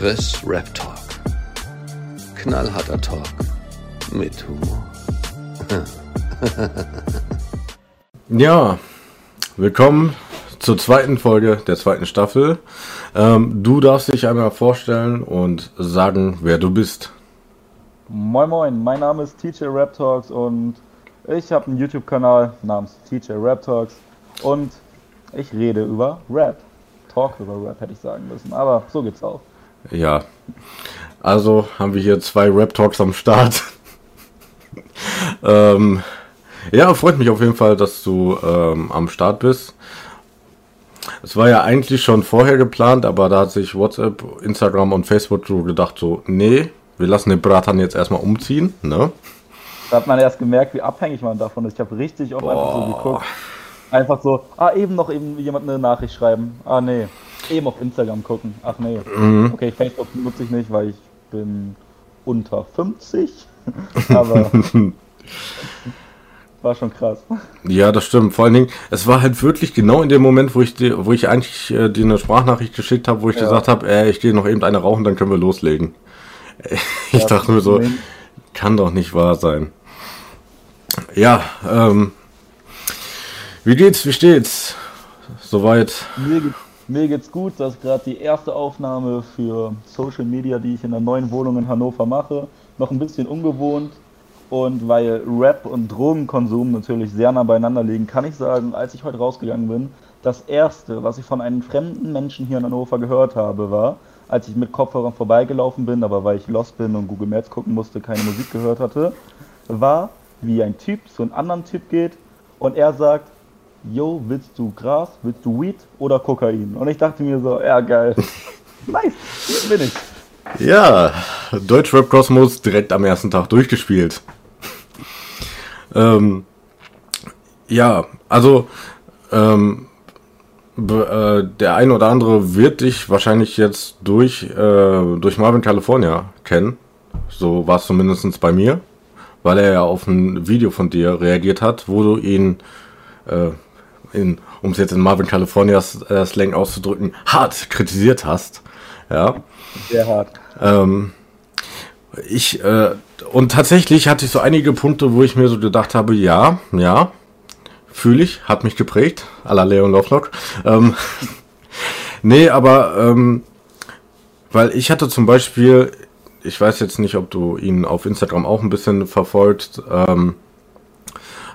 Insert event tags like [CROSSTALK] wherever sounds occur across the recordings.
Chris Rap Talk. Knallharter Talk mit Humor. [LAUGHS] Ja, willkommen zur zweiten Folge der zweiten Staffel. Ähm, du darfst dich einmal vorstellen und sagen, wer du bist. Moin Moin, mein Name ist TJ Rap Talks und ich habe einen YouTube-Kanal namens TJ Rap Talks und ich rede über Rap. Talk über Rap hätte ich sagen müssen, aber so geht's auch. Ja, also haben wir hier zwei Rap Talks am Start. [LAUGHS] ähm, ja, freut mich auf jeden Fall, dass du ähm, am Start bist. Es war ja eigentlich schon vorher geplant, aber da hat sich WhatsApp, Instagram und Facebook so gedacht, so, nee, wir lassen den Bratan jetzt erstmal umziehen, ne? Da hat man erst gemerkt, wie abhängig man davon ist. Ich habe richtig oft einfach so geguckt. Einfach so, ah, eben noch eben jemand eine Nachricht schreiben. Ah, nee. Eben auf Instagram gucken. Ach, nee. Mhm. Okay, Facebook nutze ich nicht, weil ich bin unter 50. [LAUGHS] Aber [LAUGHS] war schon krass. Ja, das stimmt. Vor allen Dingen, es war halt wirklich genau in dem Moment, wo ich dir, wo ich eigentlich äh, dir eine Sprachnachricht geschickt habe, wo ich Ja. gesagt habe, äh, ich gehe noch eben eine rauchen, dann können wir loslegen. [LAUGHS] Ich Ja, dachte mir so, nee. kann doch nicht wahr sein. Ja, ähm, wie geht's, wie steht's? Soweit. Mir, geht, mir geht's gut. Das ist gerade die erste Aufnahme für Social Media, die ich in der neuen Wohnung in Hannover mache. Noch ein bisschen ungewohnt. Und weil Rap und Drogenkonsum natürlich sehr nah beieinander liegen, kann ich sagen, als ich heute rausgegangen bin, das erste, was ich von einem fremden Menschen hier in Hannover gehört habe, war, als ich mit Kopfhörern vorbeigelaufen bin, aber weil ich lost bin und Google Maps gucken musste, keine Musik gehört hatte, war, wie ein Typ zu einem anderen Typ geht und er sagt, Yo, willst du Gras, willst du Weed oder Kokain? Und ich dachte mir so, ja geil. [LAUGHS] nice, hier bin ich. Ja, Deutschrap Kosmos direkt am ersten Tag durchgespielt. Ähm, ja, also ähm, äh, der ein oder andere wird dich wahrscheinlich jetzt durch, äh, durch Marvin California kennen. So war es zumindest bei mir, weil er ja auf ein Video von dir reagiert hat, wo du ihn, äh, in, um es jetzt in Marvin Californias äh, Slang auszudrücken, hart kritisiert hast. Ja. Sehr hart. Ähm, ich, äh, und tatsächlich hatte ich so einige Punkte, wo ich mir so gedacht habe, ja, ja, fühle ich, hat mich geprägt, à la Leon Lovelock. Ähm, [LAUGHS] nee, aber, ähm, weil ich hatte zum Beispiel, ich weiß jetzt nicht, ob du ihn auf Instagram auch ein bisschen verfolgt, ähm,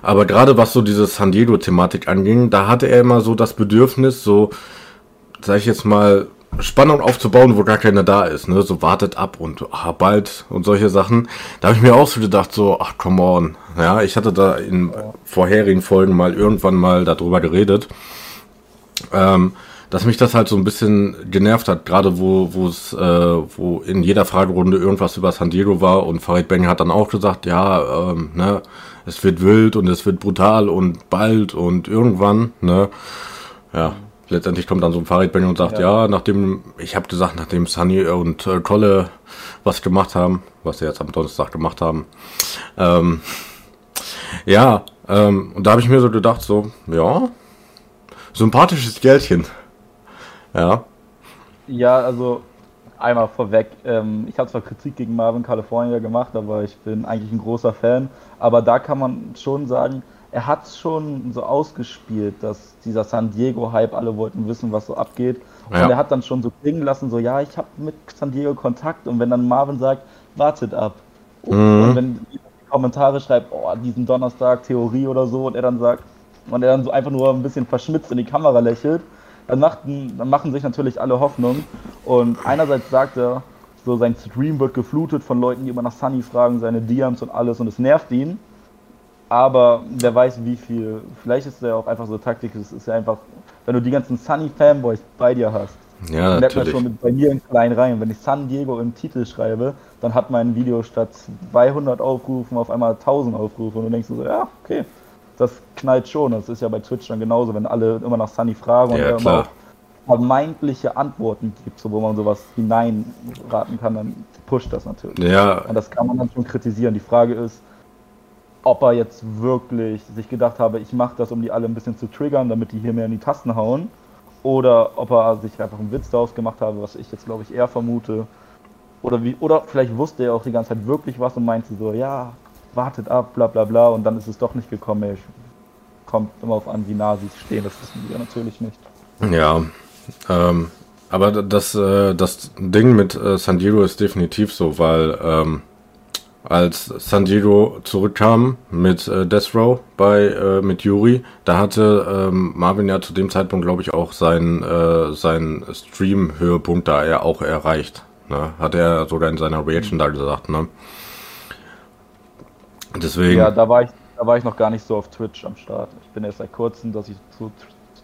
aber gerade was so diese San Diego-Thematik anging, da hatte er immer so das Bedürfnis, so, sag ich jetzt mal, Spannung aufzubauen, wo gar keiner da ist, ne? So wartet ab und ah, bald und solche Sachen. Da habe ich mir auch so gedacht, so, ach come on. Ja, ich hatte da in vorherigen Folgen mal irgendwann mal darüber geredet. Ähm, dass mich das halt so ein bisschen genervt hat, gerade wo wo es äh, wo in jeder Fragerunde irgendwas über San Diego war und Farid Bang hat dann auch gesagt, ja, ähm, ne, es wird wild und es wird brutal und bald und irgendwann, ne, ja, letztendlich kommt dann so ein Farid Bang und sagt, ja, nachdem, ich habe gesagt, nachdem Sunny und äh, Kolle was gemacht haben, was sie jetzt am Donnerstag gemacht haben, ähm, ja, ähm, und da habe ich mir so gedacht, so, ja, sympathisches Geld Ja, Ja, also einmal vorweg, ähm, ich habe zwar Kritik gegen Marvin California gemacht, aber ich bin eigentlich ein großer Fan. Aber da kann man schon sagen, er hat es schon so ausgespielt, dass dieser San Diego-Hype, alle wollten wissen, was so abgeht. Und Ja. er hat dann schon so klingen lassen, so ja, ich habe mit San Diego Kontakt. Und wenn dann Marvin sagt, wartet ab. Und wenn die Kommentare schreibt, oh, diesen Donnerstag Theorie oder so, und er dann sagt, und er dann so einfach nur ein bisschen verschmitzt in die Kamera lächelt, dann, machten, dann machen sich natürlich alle Hoffnung. Und einerseits sagt er, so sein Stream wird geflutet von Leuten, die immer nach Sunny fragen, seine DMs und alles, und es nervt ihn. Aber wer weiß, wie viel. Vielleicht ist er auch einfach so Taktik. Es ist ja einfach, wenn du die ganzen Sunny-Fanboys bei dir hast, ja, merkt man schon mit bei mir in klein rein. Wenn ich San Diego im Titel schreibe, dann hat mein Video statt 200 Aufrufen auf einmal 1000 Aufrufe. Und du denkst so, ja, okay, das knallt schon. Das ist ja bei Twitch dann genauso, wenn alle immer nach Sunny fragen und Ja, er immer vermeintliche Antworten gibt, so wo man sowas hineinraten kann, dann pusht das natürlich. Ja, Und das kann man dann schon kritisieren. Die Frage ist, ob er jetzt wirklich sich gedacht habe, ich mache das, um die alle ein bisschen zu triggern, damit die hier mehr in die Tasten hauen. oder ob er sich einfach einen Witz daraus gemacht habe, was ich jetzt glaube ich eher vermute. Oder, wie, oder vielleicht wusste er auch die ganze Zeit wirklich was und meinte so, ja, wartet ab, bla bla bla, und dann ist es doch nicht gekommen. Ey. Kommt immer auf an, wie nah sie stehen, das wissen wir natürlich nicht. Ja, ähm, aber das, äh, das Ding mit äh, San Diego ist definitiv so, weil ähm, als San Diego zurückkam mit äh, Death Row bei äh, mit Yuri, da hatte ähm, Marvin ja zu dem Zeitpunkt, glaube ich, auch seinen äh, seinen Stream-Höhepunkt da er auch erreicht. Ne? Hat er sogar in seiner Reaction da gesagt, ne? Deswegen. Ja, da war ich, da war ich noch gar nicht so auf Twitch am Start. Ich bin erst seit kurzem, dass ich so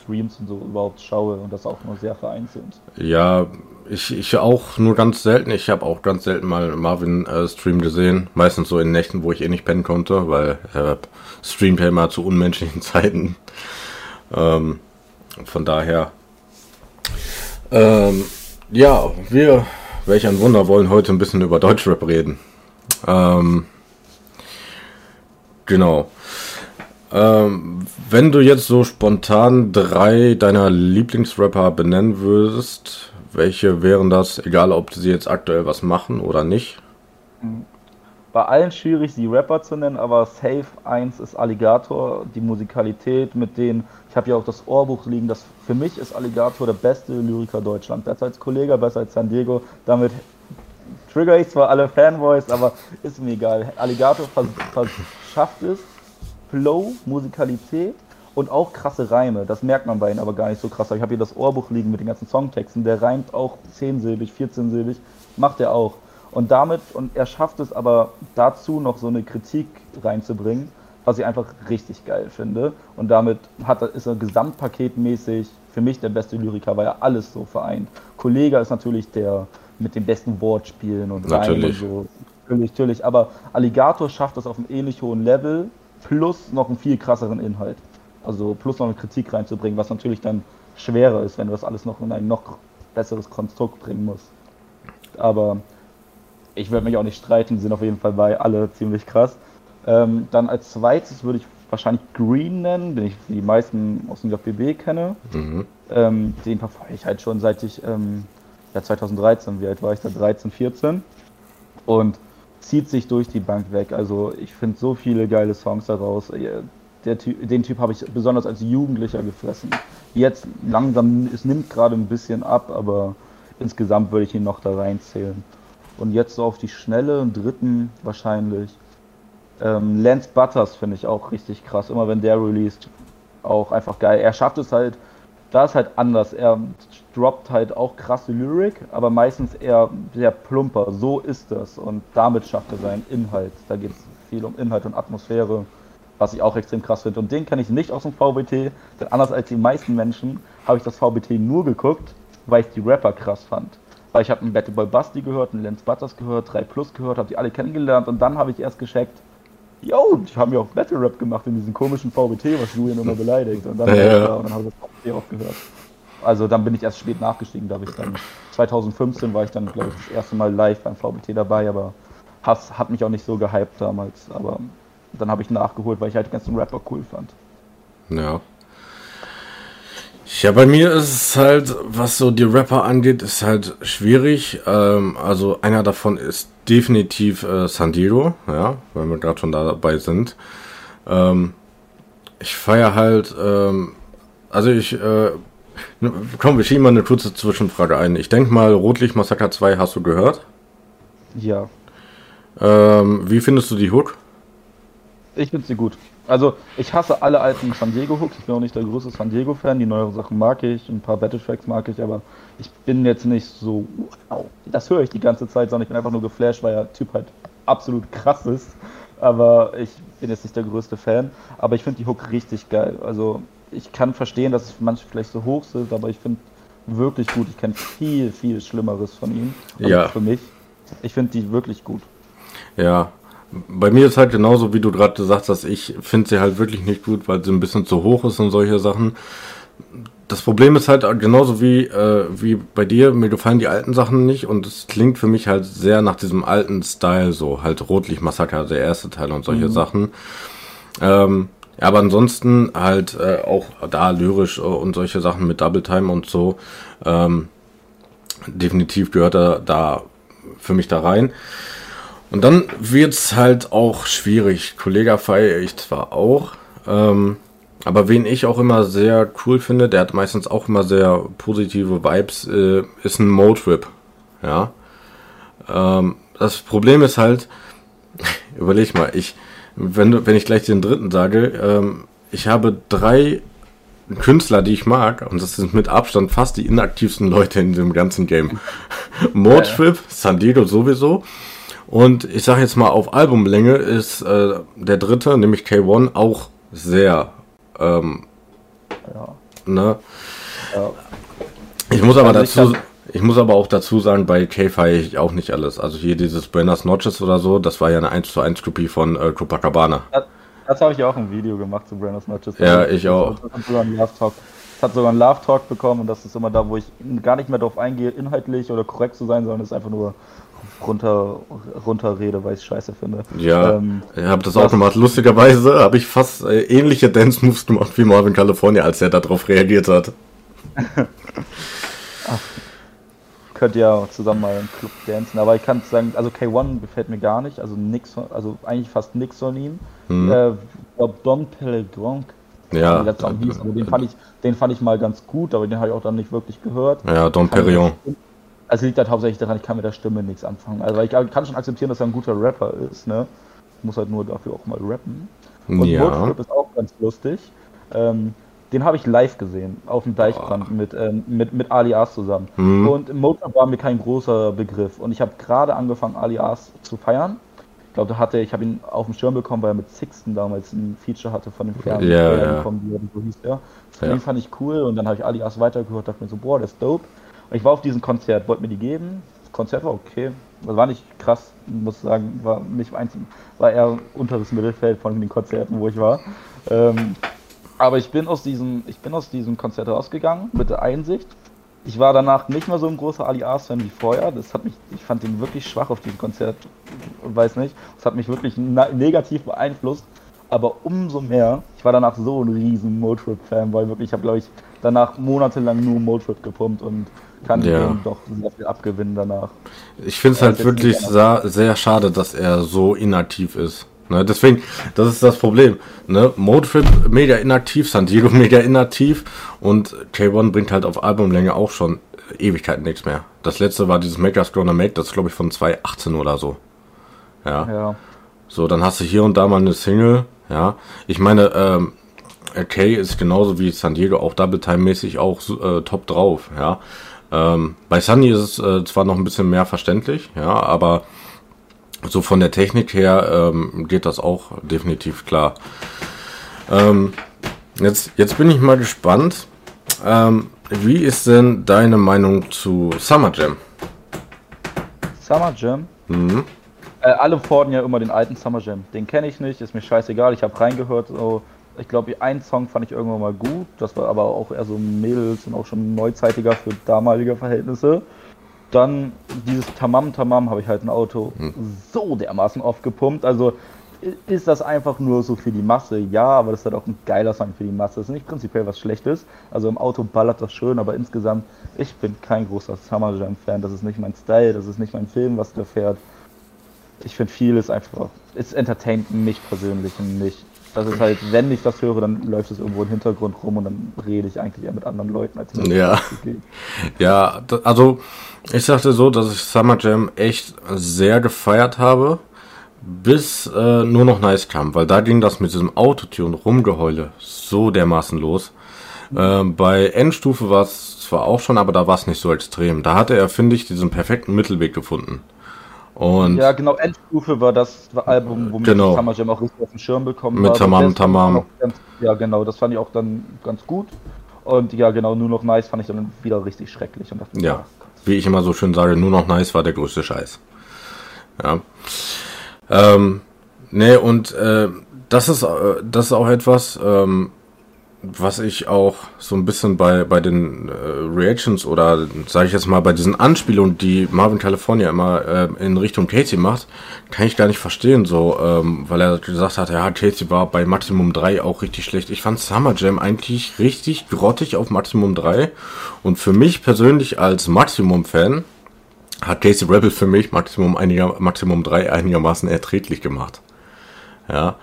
Streams und so überhaupt schaue und das auch nur sehr vereinzelt. Ja, ich, ich auch nur ganz selten. Ich habe auch ganz selten mal Marvin äh, Stream gesehen. Meistens so in Nächten, wo ich eh nicht pennen konnte, weil er streamt ja immer zu unmenschlichen [LAUGHS] Zeiten. Ähm, von daher. Ähm, ja, wir, welch ein Wunder, wollen heute ein bisschen über Deutschrap reden. Ähm, genau. Ähm, wenn du jetzt so spontan drei deiner Lieblingsrapper benennen würdest, welche wären das, egal ob sie jetzt aktuell was machen oder nicht? Bei allen schwierig, sie Rapper zu nennen, aber Safe 1 ist Alligator, die Musikalität mit denen, ich habe ja auch das Ohrbuch liegen, das für mich ist Alligator der beste Lyriker Deutschland, besser als Kollege, besser als San Diego, damit trigger ich zwar alle Fanboys, aber ist mir egal. Alligator schafft es, Flow, Musikalität und auch krasse Reime. Das merkt man bei ihnen aber gar nicht so krass. Ich habe hier das Ohrbuch liegen mit den ganzen Songtexten. Der reimt auch 10-silbig, 14-silbig. Macht er auch. Und damit, und er schafft es aber dazu noch so eine Kritik reinzubringen, was ich einfach richtig geil finde. Und damit hat, ist er gesamtpaketmäßig für mich der beste Lyriker, weil er alles so vereint. Kollega ist natürlich der mit den besten Wortspielen und Reimen und so. Natürlich, natürlich. Aber Alligator schafft das auf einem ähnlich hohen Level plus noch einen viel krasseren Inhalt. Also plus noch eine Kritik reinzubringen, was natürlich dann schwerer ist, wenn du das alles noch in ein noch besseres Konstrukt bringen musst. Aber ich würde mich auch nicht streiten, sind auf jeden Fall bei alle ziemlich krass. Ähm, dann als zweites würde ich wahrscheinlich Green nennen, den ich die meisten aus dem JBB kenne. Mhm. Ähm, den verfolge ich halt schon seit ich, ähm, ja 2013, wie alt war ich da? 13, 14. Und zieht sich durch die Bank weg. Also ich finde so viele geile Songs daraus. Äh, der, den Typ habe ich besonders als Jugendlicher gefressen. Jetzt langsam, es nimmt gerade ein bisschen ab, aber insgesamt würde ich ihn noch da reinzählen. Und jetzt so auf die Schnelle, einen dritten wahrscheinlich. Ähm, Lance Butters finde ich auch richtig krass. Immer wenn der released, auch einfach geil. Er schafft es halt, da ist halt anders. Er droppt halt auch krasse Lyrik, aber meistens eher sehr plumper. So ist das. Und damit schafft er seinen Inhalt. Da geht es viel um Inhalt und Atmosphäre, was ich auch extrem krass finde. Und den kenne ich nicht aus dem VBT, denn anders als die meisten Menschen habe ich das VBT nur geguckt, weil ich die Rapper krass fand. Weil ich habe einen Battle Boy Basti gehört, einen Lance Butters gehört, 3 Plus gehört, habe die alle kennengelernt und dann habe ich erst gescheckt, yo, die haben ja auch Battle Rap gemacht in diesem komischen VBT, was Julian immer beleidigt. Und dann, ja, ja. Und dann habe ich das VBT aufgehört. Also dann bin ich erst spät nachgestiegen, da ich dann 2015 war ich dann, glaube ich, das erste Mal live beim VBT dabei, aber Hass hat mich auch nicht so gehypt damals. Aber dann habe ich nachgeholt, weil ich halt den ganzen Rapper cool fand. Ja. Ja, bei mir ist es halt, was so die Rapper angeht, ist halt schwierig. Ähm, also einer davon ist definitiv äh, Sandiro, ja, weil wir gerade schon dabei sind. Ähm, ich feiere halt, ähm, also ich, äh, komm, wir schieben mal eine kurze Zwischenfrage ein. Ich denke mal, Rotlicht Massaker 2 hast du gehört? Ja. Ähm, wie findest du die Hook? Ich finde sie gut. Also, ich hasse alle alten San Diego Hooks. Ich bin auch nicht der größte San Diego Fan. Die neueren Sachen mag ich, ein paar Battle Tracks mag ich, aber ich bin jetzt nicht so, wow, das höre ich die ganze Zeit, sondern ich bin einfach nur geflasht, weil der Typ halt absolut krass ist. Aber ich bin jetzt nicht der größte Fan. Aber ich finde die Hook richtig geil. Also, ich kann verstehen, dass manche vielleicht so hoch sind, aber ich finde wirklich gut. Ich kenne viel, viel Schlimmeres von ihm. Also ja. Für mich. Ich finde die wirklich gut. Ja, bei mir ist halt genauso, wie du gerade gesagt hast, ich finde sie halt wirklich nicht gut, weil sie ein bisschen zu hoch ist und solche Sachen. Das Problem ist halt genauso wie, äh, wie bei dir, mir gefallen die alten Sachen nicht und es klingt für mich halt sehr nach diesem alten Style, so halt Rotlicht Massaker, der erste Teil und solche mhm. Sachen. Ähm, aber ansonsten halt äh, auch da lyrisch äh, und solche Sachen mit Double Time und so. Ähm, definitiv gehört er da für mich da rein. Und dann wird's halt auch schwierig. Kollege feiere ich zwar auch, ähm, aber wen ich auch immer sehr cool finde, der hat meistens auch immer sehr positive Vibes, äh, ist ein Motrip. Ja. Ähm, das Problem ist halt, [LAUGHS] überleg mal, ich, wenn, wenn ich gleich den dritten sage, ähm, ich habe drei Künstler, die ich mag, und das sind mit Abstand fast die inaktivsten Leute in dem ganzen Game. [LAUGHS] Motrip, San Diego sowieso. Und ich sage jetzt mal, auf Albumlänge ist äh, der dritte, nämlich K1, auch sehr. Ähm, ja. Ne? Ja. Ich muss aber also dazu. Ich, ich muss aber auch dazu sagen, bei K feiere ich auch nicht alles. Also hier dieses Buenas Notches oder so, das war ja eine 1 zu 1 Kopie von äh, Copacabana. Das, habe ich auch ein Video gemacht zu Buenas Notches. Ja, ich auch. Das hat sogar einen Love Talk. Das hat sogar einen Love Talk bekommen und das ist immer da, wo ich gar nicht mehr darauf eingehe, inhaltlich oder korrekt zu sein, sondern es ist einfach nur runter, runterrede, weil ich es scheiße finde. Ja, ähm, ich habe das auch gemacht. Lustigerweise habe ich fast äh, ähnliche Dance-Moves gemacht wie Marvin California, als er darauf reagiert hat. Ach, [LAUGHS] könnt ihr zusammen mal im Club dancen, aber ich kann sagen, also K1 gefällt mir gar nicht, also nix, also eigentlich fast nix von ihm. Hm. Äh, Don Pellegrin, ja, hieß, also den fand ich, den fand ich mal ganz gut, aber den habe ich auch dann nicht wirklich gehört. Ja, Don Perignon. Also liegt halt hauptsächlich daran, ich kann mit der Stimme nichts anfangen. Also ich kann schon akzeptieren, dass er ein guter Rapper ist, ne? Muss halt nur dafür auch mal rappen. Und ja. Roadtrip ist auch ganz lustig. Ähm, den habe ich live gesehen, auf dem Deichbrand oh. mit, ähm, mit, mit Alias zusammen. Mhm. Und Motorrad war mir kein großer Begriff. Und ich habe gerade angefangen, Alias zu feiern. Ich glaube, da hatte ich habe ihn auf dem Schirm bekommen, weil er mit Sixten damals ein Feature hatte von dem Fernsehen. Ja, ja. Bekommen, so hieß er. Ja. Den fand ich cool und dann habe ich Alias weitergehört, dachte mir so, boah, der ist dope. Ich war auf diesem Konzert, wollte mir die geben. Das Konzert war okay. Das war nicht krass, muss sagen, war nicht einzig, war eher unteres Mittelfeld von den Konzerten, wo ich war. Ähm, aber ich bin aus diesem, ich bin aus diesem Konzert rausgegangen mit der Einsicht. Ich war danach nicht mehr so ein großer Ali fan wie vorher. Das hat mich, ich fand ihn wirklich schwach auf diesem Konzert. Weiß nicht. Das hat mich wirklich negativ beeinflusst. Aber umso mehr, ich war danach so ein riesen Motrip-Fan, weil wirklich, ich habe glaube ich danach monatelang nur Motrip gepumpt und kann ja. ihm doch sehr viel abgewinnen danach. Ich finde es halt wirklich sehr, sehr schade, dass er so inaktiv ist. Ne, deswegen, das ist das Problem. Ne? Motrip mega inaktiv, San Diego [LAUGHS] mega inaktiv und K1 bringt halt auf Albumlänge auch schon Ewigkeiten nichts mehr. Das letzte war dieses Make Us Gonna Make, das ist glaube ich von 2018 oder so. Ja. ja. So, dann hast du hier und da mal eine Single, ja. Ich meine, ähm, Kay ist genauso wie San Diego auch Double Time mäßig auch äh, top drauf, ja. Ähm, bei Sunny ist es äh, zwar noch ein bisschen mehr verständlich, ja, aber so von der Technik her ähm, geht das auch definitiv klar. Ähm, jetzt, jetzt bin ich mal gespannt. Ähm, wie ist denn deine Meinung zu Summer Jam? Summer Jam? Mhm. Äh, alle fordern ja immer den alten Summer Jam. Den kenne ich nicht, ist mir scheißegal. Ich habe reingehört, so ich glaube, einen Song fand ich irgendwann mal gut. Das war aber auch eher so Mädels und auch schon neuzeitiger für damalige Verhältnisse. Dann dieses Tamam Tamam habe ich halt ein Auto hm. so dermaßen oft gepumpt. Also ist das einfach nur so für die Masse? Ja, aber das ist halt auch ein geiler Song für die Masse. Das ist nicht prinzipiell was Schlechtes. Also im Auto ballert das schön, aber insgesamt, ich bin kein großer Summer Jam Fan. Das ist nicht mein Style, das ist nicht mein Film, was der fährt. Ich finde vieles einfach, es entertaint mich persönlich nicht. Das ist halt, wenn ich das höre, dann läuft es irgendwo im Hintergrund rum und dann rede ich eigentlich eher mit anderen Leuten als mit Ja. Ja, also ich sagte so, dass ich Summer Jam echt sehr gefeiert habe, bis äh, nur noch Nice kam, weil da ging das mit diesem Autotune Rumgeheule so dermaßen los. Äh, bei Endstufe war es zwar auch schon, aber da war es nicht so extrem. Da hatte er, finde ich, diesen perfekten Mittelweg gefunden. Und ja, genau, Endstufe war das Album, womit genau. Summer Jam auch richtig auf den Schirm bekommen Mit Tamam Tamam. Ganz, ja, genau, das fand ich auch dann ganz gut. Und ja, genau, nur noch nice fand ich dann wieder richtig schrecklich. Und dachte, ja, wie ich immer so schön sage, nur noch nice war der größte Scheiß. Ja. Ähm, ne, und äh, das ist, äh, das ist auch etwas, ähm, was ich auch so ein bisschen bei, bei den äh, Reactions oder sage ich jetzt mal bei diesen Anspielungen, die Marvin California immer äh, in Richtung Casey macht, kann ich gar nicht verstehen, so, ähm, weil er gesagt hat, ja, Casey war bei Maximum 3 auch richtig schlecht. Ich fand Summer Jam eigentlich richtig grottig auf Maximum 3 und für mich persönlich als Maximum-Fan hat Casey Rebel für mich Maximum, einiger, Maximum 3 einigermaßen erträglich gemacht. Ja,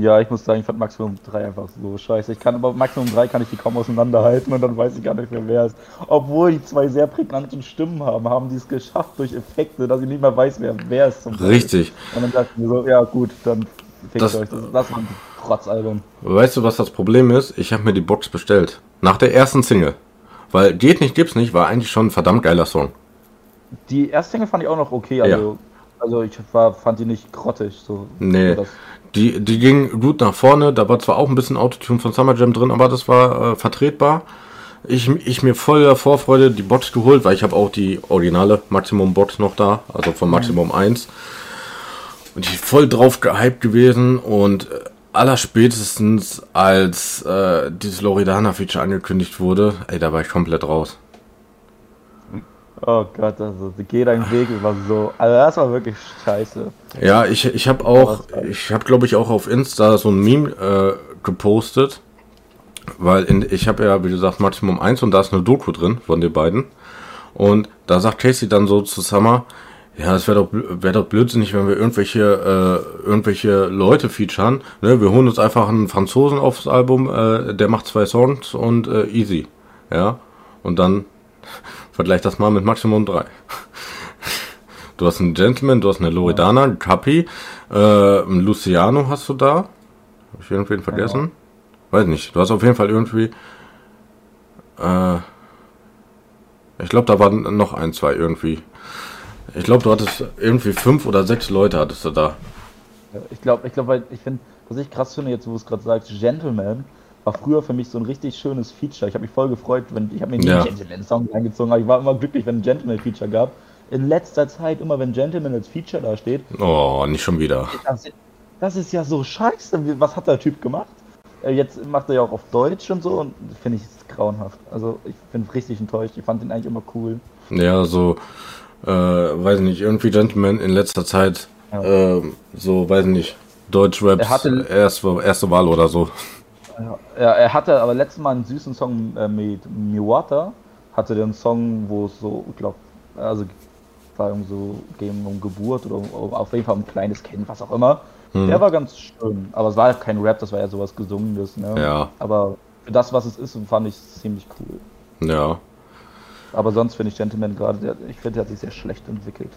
Ja, ich muss sagen, ich fand Maximum 3 einfach so scheiße. Ich kann aber Maximum 3 kann ich die kaum auseinanderhalten und dann weiß ich gar nicht mehr, wer es ist. Obwohl die zwei sehr prägnanten Stimmen haben, haben die es geschafft durch Effekte, dass ich nicht mehr weiß, wer, wer Beispiel richtig. ist. Und dann dachte ich mir so, ja gut, dann fickt Das- euch. Das, das war ein Trotzalbum. Weißt du, was das Problem ist? Ich habe mir die Box bestellt. Nach der ersten Single. Weil Geht nicht, gibt's nicht, war eigentlich schon ein verdammt geiler Song. Die erste Single fand ich auch noch okay, also, also ich war, fand die nicht grottig. So, Nee. Die, die ging gut nach vorne, da war zwar auch ein bisschen Autotune von Summer Jam drin, aber das war äh, vertretbar. Ich, ich mir voller Vorfreude die Box geholt, weil ich habe auch die originale Maximum Box noch da, also von Maximum 1. Und ich voll drauf gehypt gewesen und äh, allerspätestens als äh, dieses Loredana-Feature angekündigt wurde, ey, da war ich komplett raus. Oh Gott, also geh deinen Weg, war so, also das war wirklich scheiße. Ja, ich, ich habe auch, ich habe glaube ich auch auf Insta so ein Meme äh, gepostet, weil in, ich habe ja, wie gesagt, Maximum 1 und da ist eine Doku drin von den beiden. Und da sagt Casey dann so zu Summer, ja, es wäre doch, wär doch blödsinnig, wenn wir irgendwelche, äh, irgendwelche Leute featuren. Ne? Wir holen uns einfach einen Franzosen aufs Album, äh, der macht zwei Songs und äh, easy. Ja, und dann vergleich das mal mit Maximum 3. Du hast einen Gentleman, du hast eine Loredana, einen Capi, äh, einen Luciano hast du da. Habe ich irgendwen vergessen? Weiß nicht. Du hast auf jeden Fall irgendwie. Äh, ich glaube, da waren noch ein, zwei irgendwie. Ich glaube, du hattest irgendwie fünf oder sechs Leute hattest du da. Ja, Ich glaube, ich glaube, weil ich finde, was ich krass finde, jetzt wo es gerade sagt, Gentleman war früher für mich so ein richtig schönes Feature. Ich habe mich voll gefreut, wenn ich habe mir nie Ja. Gentleman-Song reingezogen, aber ich war immer glücklich, wenn ein Gentleman-Feature gab. In letzter Zeit, immer wenn Gentleman als Feature da steht, Oh, nicht schon wieder. das, das ist ja so scheiße. Was hat der Typ gemacht? Äh, Jetzt macht er ja auch auf Deutsch und so und finde ich es grauenhaft. Also ich bin richtig enttäuscht. Ich fand den eigentlich immer cool. Ja, so, äh, weiß nicht, irgendwie Gentleman in letzter Zeit, Ja. ähm, so, weiß nicht, Deutschraps Er hatte- erste, erste Wahl oder so. Ja, er hatte aber letztes Mal einen süßen Song äh, mit Miwata. Hatte den Song, wo es so, ich glaube, also war um so ging um Geburt oder um, auf jeden Fall um ein kleines Kind, was auch immer. Mhm. Der war ganz schön, aber es war halt kein Rap, das war ja sowas Gesungenes, ne? Ja. Aber für das, was es ist, fand ich es ziemlich cool. Ja, Aber sonst finde ich Gentleman gerade, ich finde, der hat sich sehr schlecht entwickelt.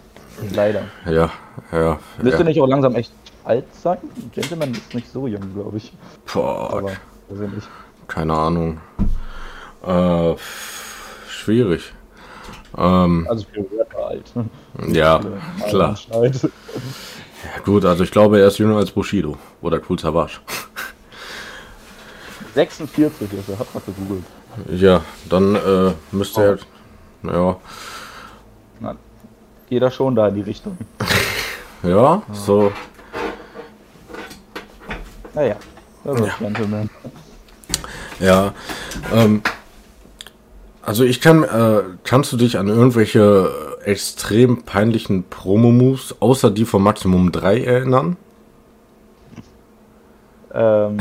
Leider. ja, ja. Müsste ja. nicht auch langsam echt alt sein? Gentleman ist nicht so jung, glaube ich. Boah, Aber nicht. keine Ahnung. Äh, schwierig. Ähm, Also für Rapper alt. ja, klar. Ja, gut, also ich glaube, er ist jünger als Bushido oder Cool Savage. 46 ist er, hat gerade gegoogelt. Ja, dann äh, müsste er, ja, Na, geht er schon da in die Richtung. [LAUGHS] ja, so, Naja, das ist Gentleman. ja. Ähm, also ich kann, äh, kannst du dich an irgendwelche extrem peinlichen Promo-Moves außer die von Maximum 3 erinnern? Ähm,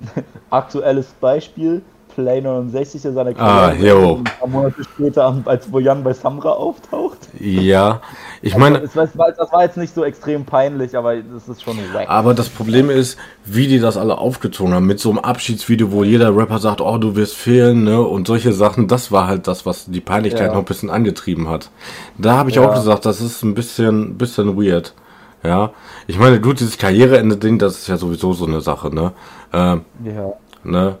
[LAUGHS] aktuelles Beispiel, Play 69, der seine Ah, Karriere jo. ein paar Monate später, als Bojan bei Samra auftaucht. Ja, ich meine, Das war, das war jetzt nicht so extrem peinlich, aber das ist schon wack. Aber das Problem ist, wie die das alle aufgezogen haben, mit so einem Abschiedsvideo, wo jeder Rapper sagt, oh, du wirst fehlen, ne, und solche Sachen, das war halt das, was die Peinlichkeit Ja. noch ein bisschen angetrieben hat. Da habe ich Ja. auch gesagt, das ist ein bisschen, bisschen weird. Ja, ich meine, gut, dieses Karriereende-Ding, das ist ja sowieso so eine Sache, ne, ähm, Ja. ne,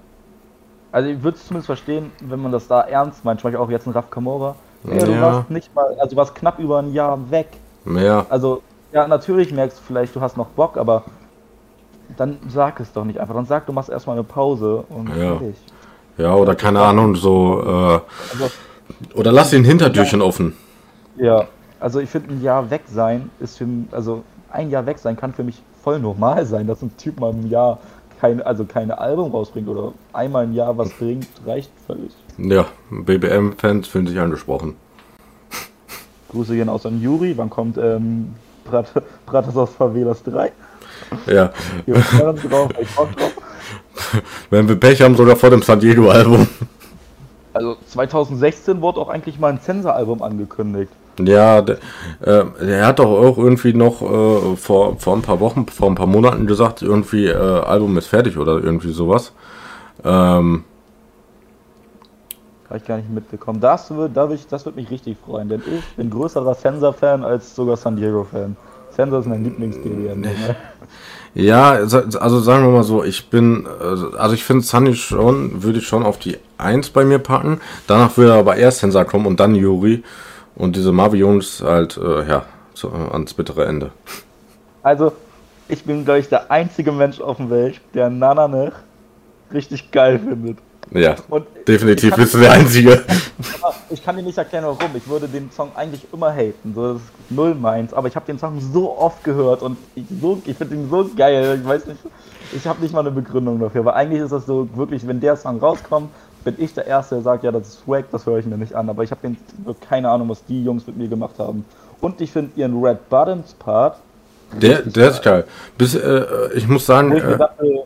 Also ich würde es zumindest verstehen, wenn man das da ernst meint. Zum Beispiel auch jetzt ein Raf Kamora. Ja, du Ja. warst nicht mal, also du warst knapp über ein Jahr weg. mehr, Also, ja, natürlich merkst du vielleicht, du hast noch Bock, aber dann sag es doch nicht einfach. Dann sag, du machst erstmal eine Pause und Ja. fertig. ja, oder keine Ahnung, so, äh, Also, oder lass den Hintertürchen offen. ja, also ich finde, ein Jahr weg sein ist für mich, also ein Jahr weg sein kann für mich voll normal sein, dass ein Typ mal ein Jahr keine, also keine Album rausbringt oder einmal im Jahr was bringt, reicht völlig. Ja, BBM-Fans fühlen sich angesprochen. Grüße gehen aus an Juri. Wann kommt ähm, Brat, Bratas aus Favelas 3? Ja, [LAUGHS] Wir drauf, ich drauf. wenn wir Pech haben, sogar vor dem San Diego-Album. Also 2016 wurde auch eigentlich mal ein Zenser-Album angekündigt. Ja, der, äh, der hat doch auch irgendwie noch äh, vor, vor ein paar Wochen, vor ein paar Monaten gesagt, irgendwie äh, Album ist fertig oder irgendwie sowas. Ähm, Habe ich gar nicht mitbekommen. Das da das wird mich richtig freuen, denn ich bin größerer Senser-Fan als sogar San Diego-Fan. Senser ist mein Lieblings-DDM. Ne? [LAUGHS] ja, also sagen wir mal so, ich bin, äh, also ich finde Sunny schon, würde ich schon auf die 1 bei mir packen. Danach würde aber erst Sensor kommen und dann Yuri. Und diese Marvin Jones halt, äh, ja, so, äh, ans bittere Ende. Also, ich bin, glaube ich, der einzige Mensch auf der Welt, der Nananech richtig geil findet. Ja, Und definitiv bist du der Einzige. Ich kann dir nicht erklären, warum. Ich würde den Song eigentlich immer haten. So, das ist null meins. Aber ich habe den Song so oft gehört und ich, so, ich finde ihn so geil. Ich weiß nicht, ich habe nicht mal eine Begründung dafür. Aber eigentlich ist das so wirklich, wenn der Song rauskommt, bin ich der Erste, der sagt, ja, das ist swag, das höre ich mir nicht an. Aber ich habe keine Ahnung, was die Jungs mit mir gemacht haben. Und ich finde ihren Red Buttons Part, Der, der ist geil. Bis, äh, ich muss sagen, wo ich äh, dachte,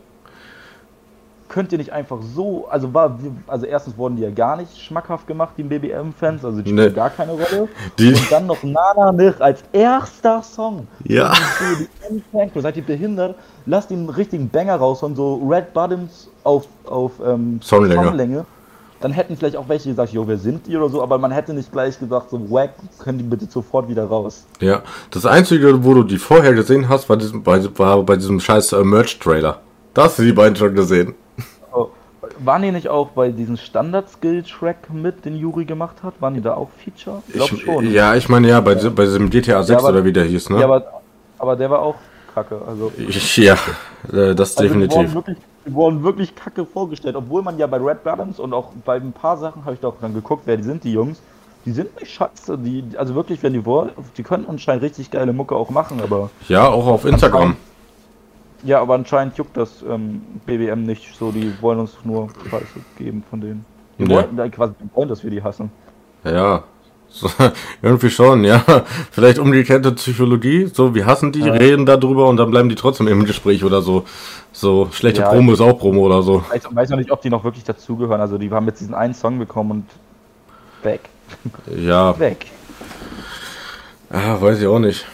könnt ihr nicht einfach so, also war, also erstens wurden die ja gar nicht schmackhaft gemacht, die BBM-Fans, also die Nee. spielen gar keine Rolle. Die- Und dann noch Nana Nich als erster Song. Ja. Die seid ihr behindert? Lasst den richtigen Banger raus und so Red Bottoms auf, auf ähm, Songlänge. Dann hätten vielleicht auch welche gesagt, jo, wer sind die oder so, aber man hätte nicht gleich gesagt, so wack, können die bitte sofort wieder raus. ja, das Einzige, wo du die vorher gesehen hast, war, diesem, bei, war bei diesem scheiß äh, Merch-Trailer. Da hast du die beiden schon gesehen. Waren die nicht auch bei diesem Standard-Skill-Track mit, den Juri gemacht hat? Waren die da auch Feature? Ich glaube Ich, schon. Ja, ich meine ja, bei, bei diesem GTA 6 aber- oder wie der hieß, ne? Ja, aber, aber der war auch kacke. Also, ich, ja äh, das also die, definitiv. wurden wirklich, die wurden wirklich kacke vorgestellt. Obwohl man ja bei Red Bottoms und auch bei ein paar Sachen habe ich doch dann geguckt, wer die sind, die Jungs. Die sind nicht scheiße. Die, also wirklich, wenn die wollen, die können anscheinend richtig geile Mucke auch machen, aber Ja, auch auf Instagram. Ja, aber anscheinend juckt das ähm, BBM nicht so. Die wollen uns nur Scheiße geben von denen. Die Ja. wollen, äh, quasi, wollen, dass wir die hassen. Ja. So, [LAUGHS] irgendwie schon, ja. Vielleicht umgekehrte Psychologie, so, wir hassen die, Ja. reden darüber und dann bleiben die trotzdem im Gespräch oder so. So, schlechte Ja, Promo ist auch Promo oder so. Ich weiß, weiß noch nicht, ob die noch wirklich dazugehören. Also die haben jetzt diesen einen Song bekommen und weg. Ja, Weg. ah, weiß ich auch nicht.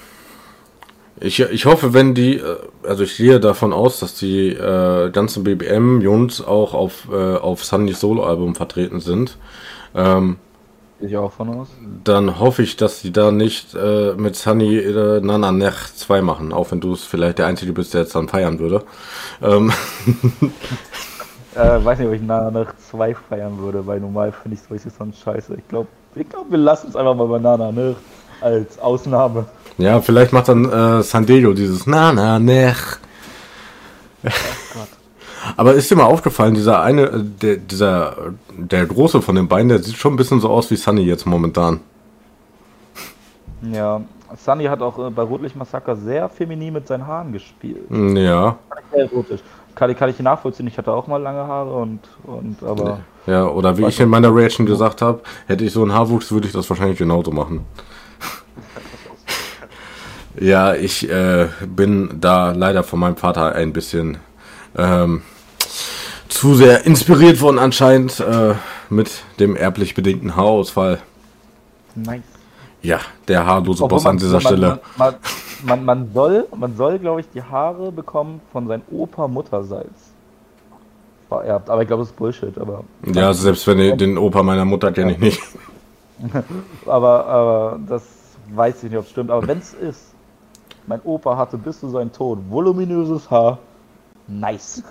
Ich, ich hoffe, wenn die, äh, also ich gehe davon aus, dass die äh, ganzen BBM-Jungs auch auf, äh, auf Sundys Solo-Album vertreten sind. Ähm, ich auch von aus. dann hoffe ich, dass die da nicht äh, mit Sunny äh, Nana Nech 2 machen, auch wenn du es vielleicht der Einzige bist, der jetzt dann feiern würde. Ähm, [LAUGHS] Äh, weiß nicht, ob ich Nana nach 2 feiern würde, weil normal finde ich solche Songs scheiße. Ich glaube, ich glaub, wir lassen es einfach mal bei Nana Nich als Ausnahme. Ja, vielleicht macht dann äh, San Diego dieses Nana Nech. [LAUGHS] Aber ist dir mal aufgefallen, dieser eine, äh, der, dieser, der große von den beiden, der sieht schon ein bisschen so aus wie Sunny jetzt momentan. Ja, Sunny hat auch äh, bei Rotlicht Massaker sehr feminin mit seinen Haaren gespielt. Mm, Ja, Sehr erotisch. Kann, kann ich nachvollziehen, ich hatte auch mal lange Haare und, und aber ja, oder wie ich in meiner Reaction gesagt habe, hätte ich so einen Haarwuchs, würde ich das wahrscheinlich genauso machen. [LAUGHS] Ja, ich äh, bin da leider von meinem Vater ein bisschen ähm, zu sehr inspiriert worden anscheinend äh, mit dem erblich bedingten Haarausfall. nice. Ja, der haarlose Obwohl Boss an man- dieser man, Stelle. Man, man, man soll, man soll glaube ich, die Haare bekommen von seinem Opa Mutterseits. Vererbt. Aber ich glaube, das ist Bullshit. Aber, Ja, selbst wenn ich, den Opa meiner Mutter kenne ich nicht. [LAUGHS] aber, aber das weiß ich nicht, ob es stimmt. Aber wenn es ist, mein Opa hatte bis zu seinem Tod voluminöses Haar. Nice.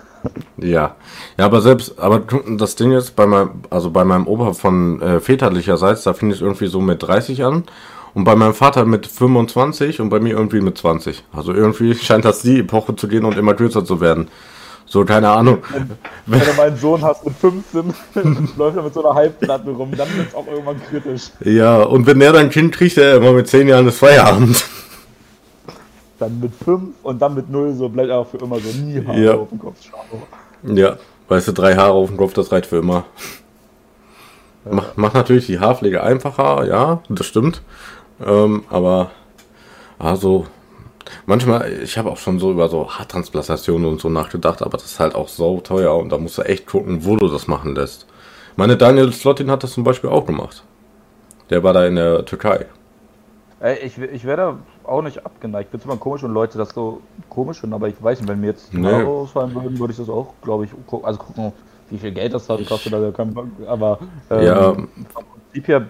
Ja, ja, aber selbst, aber das Ding ist, bei meinem, also bei meinem Opa von äh, väterlicherseits, da fing es irgendwie so mit 30 an und bei meinem Vater mit 25 und bei mir irgendwie mit 20. Also irgendwie [LAUGHS] scheint das die Epoche zu gehen und immer kürzer zu werden. So, keine Ahnung. Wenn du meinen Sohn hast mit 15, [LAUGHS] läuft er mit so einer Halbplatte rum, dann wird es auch irgendwann kritisch. Ja, und wenn der dann Kind kriegt, der immer mit 10 Jahren ist Feierabend. Dann mit 5 und dann mit 0, so bleibt auch für immer so nie Haare Ja. auf dem Kopf. Schau. Ja, weißt du, drei Haare auf dem Kopf, das reicht für immer. Macht, macht natürlich die Haarpflege einfacher, ja, das stimmt. Ähm, aber also manchmal, ich habe auch schon so über so Haartransplantationen und so nachgedacht, aber das ist halt auch so teuer und da musst du echt gucken, wo du das machen lässt. Meine Daniel Slotin hat das zum Beispiel auch gemacht. Der war da in der Türkei. Ich, ich wäre da auch nicht abgeneigt. Ich finde es immer komisch, wenn Leute das so komisch finden, aber ich weiß nicht, wenn mir jetzt Nee. Haare ausfallen würden, würde ich das auch, glaube ich, gu- also gucken, wie viel Geld das hat, kostet. Also kann, aber ähm, Ja. vom Prinzip her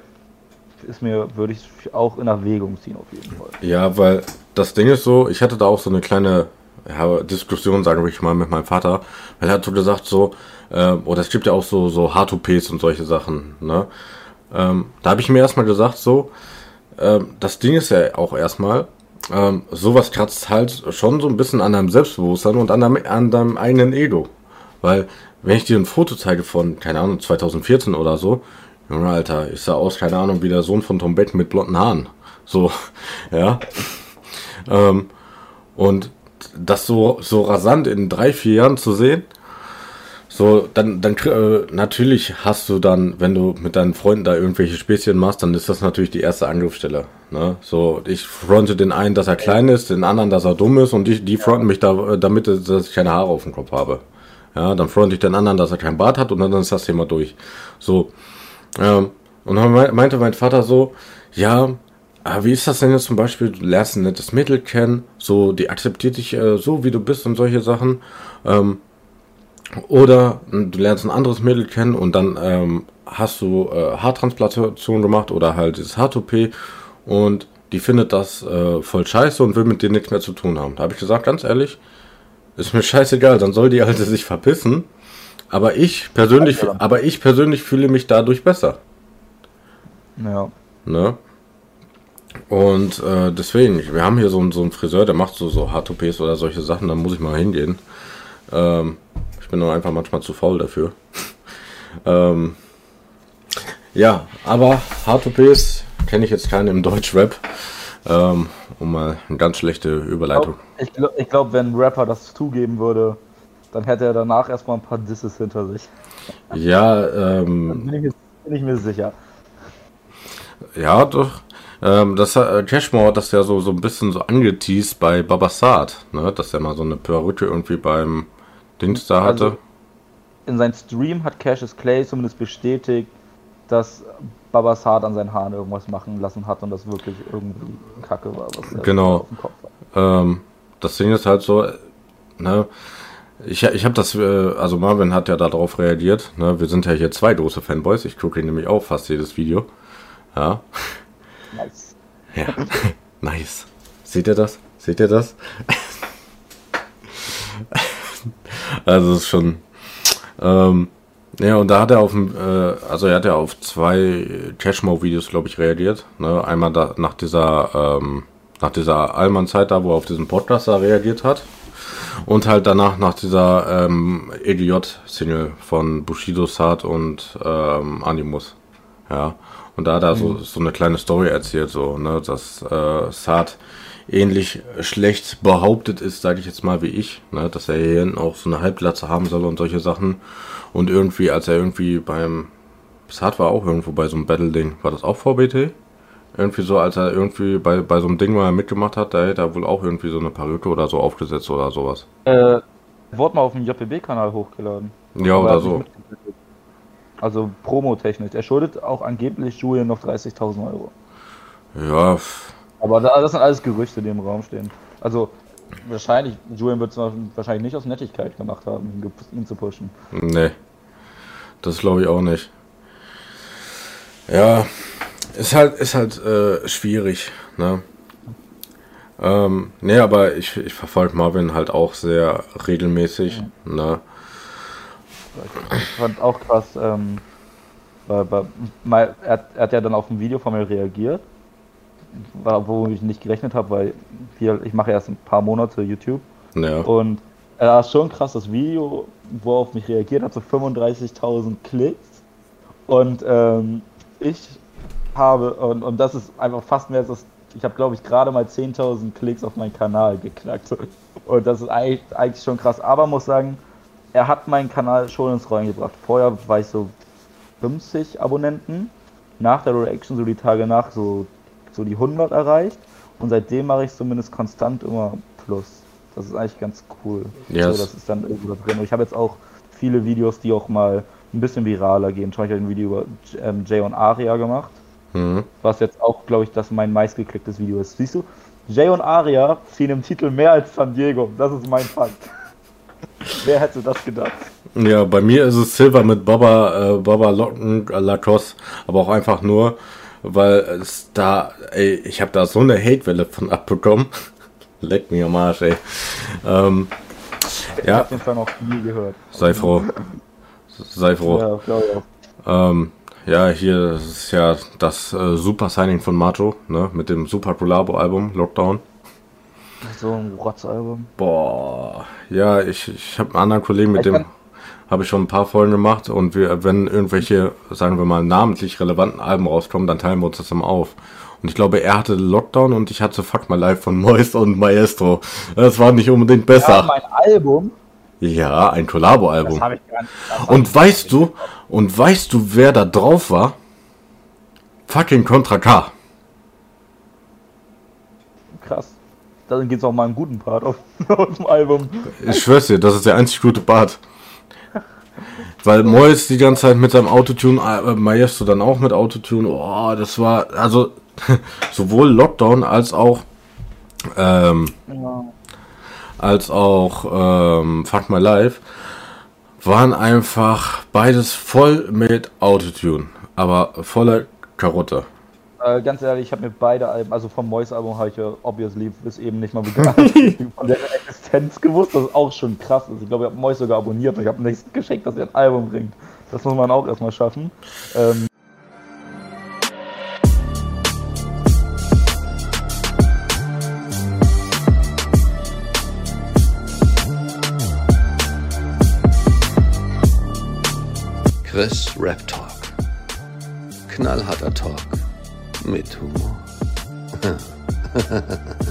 ist mir, würde ich es auch in Erwägung ziehen, auf jeden Fall. Ja, weil das Ding ist so, ich hatte da auch so eine kleine ja, Diskussion, sagen wir mal, mit meinem Vater, weil er hat so gesagt, so, äh, oder es gibt ja auch so, so Hard-OPs und solche Sachen, ne? Ähm, da habe ich mir erstmal gesagt, so, ähm, das Ding ist ja auch erstmal, ähm, sowas kratzt halt schon so ein bisschen an deinem Selbstbewusstsein und an deinem, an deinem eigenen Ego. Weil, wenn ich dir ein Foto zeige von, keine Ahnung, 2014 oder so, Junge, Alter, ich sah aus, keine Ahnung, wie der Sohn von Tom Beck mit blonden Haaren. So, [LAUGHS] ja. Ähm, und das so, so rasant in drei, vier Jahren zu sehen, so, dann, dann, äh, natürlich hast du dann, wenn du mit deinen Freunden da irgendwelche Späßchen machst, dann ist das natürlich die erste Angriffsstelle. Ne? So, ich fronte den einen, dass er klein ist, den anderen, dass er dumm ist und die, die fronten mich da, äh, damit, dass ich keine Haare auf dem Kopf habe. Ja, dann fronte ich den anderen, dass er keinen Bart hat und dann ist das Thema durch. So, ähm, und dann mei- meinte mein Vater so, ja, aber wie ist das denn jetzt zum Beispiel, du lernst ein nettes Mädel kennen, so, die akzeptiert dich äh, so, wie du bist und solche Sachen. Ähm, oder äh, du lernst ein anderes Mädel kennen und dann ähm, hast du äh, Haartransplantation gemacht oder halt dieses Haart-OP und die findet das äh, voll scheiße und will mit dir nichts mehr zu tun haben. Da habe ich gesagt, ganz ehrlich, ist mir scheißegal, dann soll die Alte [LAUGHS] sich verpissen. Aber ich persönlich, Ja. aber ich persönlich fühle mich dadurch besser. Ja. Ne? Und äh, deswegen, wir haben hier so einen, so einen Friseur, der macht so, so Hard-OPs oder solche Sachen, da muss ich mal hingehen. Ähm, bin nur einfach manchmal zu faul dafür. [LAUGHS] ähm, ja, aber Hard-OPs kenne ich jetzt keine im Deutsch-Rap. Ähm, um mal eine ganz schlechte Überleitung. Ich glaube, glaub, wenn ein Rapper das zugeben würde, dann hätte er danach erstmal ein paar Disses hinter sich. Ja, [LAUGHS] ähm, Bin ich mir, bin ich mir sicher. Ja, doch. Ähm, das äh, Cashmore hat das ja so, so ein bisschen so angeteased bei Babasat, ne? Dass er mal so eine Perücke irgendwie beim Dings da hatte. Also- In seinem Stream hat Cassius Clay zumindest bestätigt, dass Babasat an seinen Haaren irgendwas machen lassen hat und das wirklich irgendwie Kacke war, was Genau. ähm, das Ding ist halt so, ne? Ich, ich habe das, äh, also Marvin hat ja darauf reagiert, ne? Wir sind ja hier zwei große Fanboys. Ich gucke nämlich auch fast jedes Video. Ja. Nice. Ja. [LAUGHS] nice. Seht ihr das? Seht ihr das? [LAUGHS] [LAUGHS] also es ist schon. Ähm, ja, und da hat er auf dem, äh, also er hat ja auf zwei Cashmo-Videos, glaube ich, reagiert. Ne? Einmal da, nach dieser, ähm, nach dieser Allmann-Zeit da, wo er auf diesen Podcast da reagiert hat. Und halt danach nach dieser ähm, EDJ-Single von Bushido Sat und ähm, Animus. Ja. Und da hat er so, so eine kleine Story erzählt, so, ne, dass äh, Saad ähnlich schlecht behauptet ist, sage ich jetzt mal wie ich, ne, dass er hier hinten auch so eine Halbglatze haben soll und solche Sachen. Und irgendwie, als er irgendwie beim Saad war auch irgendwo bei so einem Battle-Ding, war das auch VBT? Irgendwie so, als er irgendwie bei, bei so einem Ding mal mitgemacht hat, da hätte er wohl auch irgendwie so eine Perücke oder so aufgesetzt oder sowas. Äh, wurde mal auf dem JPB-Kanal hochgeladen. Ja, oder so. Also promotechnisch. Er schuldet auch angeblich Julian noch 30.000 Euro. Ja, Aber da, das sind alles Gerüchte, die im Raum stehen. Also wahrscheinlich, Julian wird es wahrscheinlich nicht aus Nettigkeit gemacht haben, ihn, zu pushen. Nee. Das glaube ich auch nicht. Ja, ist halt, ist halt äh, schwierig, ne? Ähm, nee, aber ich, ich verfolge Marvin halt auch sehr regelmäßig, ne? Ich fand auch krass, ähm, bei, bei, er, hat- er hat ja dann auf ein Video von mir reagiert, wo ich nicht gerechnet habe, weil wir, ich mache erst ein paar Monate YouTube Ja, und er war schon krass, das Video, wo er auf mich reagiert hat, so 35.000 Klicks und ähm, ich habe, und, und das ist einfach fast mehr als das Ich habe, glaube ich, gerade mal 10.000 Klicks auf meinen Kanal geknackt. [LAUGHS] Und das ist eigentlich, eigentlich schon krass. Aber muss sagen, er hat meinen Kanal schon ins Rollen gebracht. Vorher war ich so 50 Abonnenten. Nach der Reaction, so die Tage nach, so, so die 100 erreicht. Und seitdem mache ich zumindest konstant immer Plus. Das ist eigentlich ganz cool. Yes. So, das ist dann irgendwo drin. Und ich habe jetzt auch viele Videos, die auch mal ein bisschen viraler gehen. Zum Beispiel ein Video über ähm, Jay und Aria gemacht. Mhm. Was jetzt auch, glaube ich, das mein meistgeklicktes Video ist. Siehst du, Jay und Aria ziehen im Titel mehr als San Diego. Das ist mein Fakt. [LAUGHS] Wer hätte das gedacht? Ja, bei mir ist es Silver mit Baba, äh, Baba Locken, äh, Lacoste, aber auch einfach nur, weil es da, ey, ich habe da so eine Hatewelle von abbekommen. [LAUGHS] Leck mir am Arsch, ey. Ähm, Ich ja, habe den Fall noch nie gehört. sei froh. Sei froh. Ja, glaube ich auch. Ähm, ja, hier ist ja das äh, Super Signing von Macho, ne, mit dem Super Collabo Album Lockdown. So ein Rotzalbum. Boah, ja, ich, ich habe einen anderen Kollegen, mit Ich dem habe ich schon ein paar Folgen gemacht und wir, wenn irgendwelche, sagen wir mal, namentlich relevanten Alben rauskommen, dann teilen wir uns das immer auf. Und ich glaube, er hatte Lockdown und ich hatte Fuck My Life von [LAUGHS] Moist und Maestro. Das war nicht unbedingt Ja, besser. mein Album. Ja, ein Collabo-Album. Und weißt du, und weißt du, wer da drauf war? Fucking Contra K. Krass. Dann geht es auch mal einen guten Part auf, [LAUGHS] auf dem Album. Ich schwör's dir, das ist der einzig gute Part. Weil Mois die ganze Zeit mit seinem Autotune, äh, Maestro dann auch mit Autotune, oh, das war, also, [LAUGHS] sowohl Lockdown als auch, ähm, Ja. als auch, ähm, Fuck My Life, waren einfach beides voll mit Autotune, aber voller Karotte. Äh, ganz ehrlich, ich habe mir beide Alben, also vom Mois-Album habe ich ja obviously bis eben nicht mal bekannt [LAUGHS] von der Existenz gewusst, das ist auch schon krass ist. Ich glaube, ich habe Mois sogar abonniert und ich habe nichts geschenkt, dass er ein Album bringt. Das muss man auch erstmal schaffen. Ähm, Chris Rap Talk. Knallharter Talk. Mit Humor. [LAUGHS]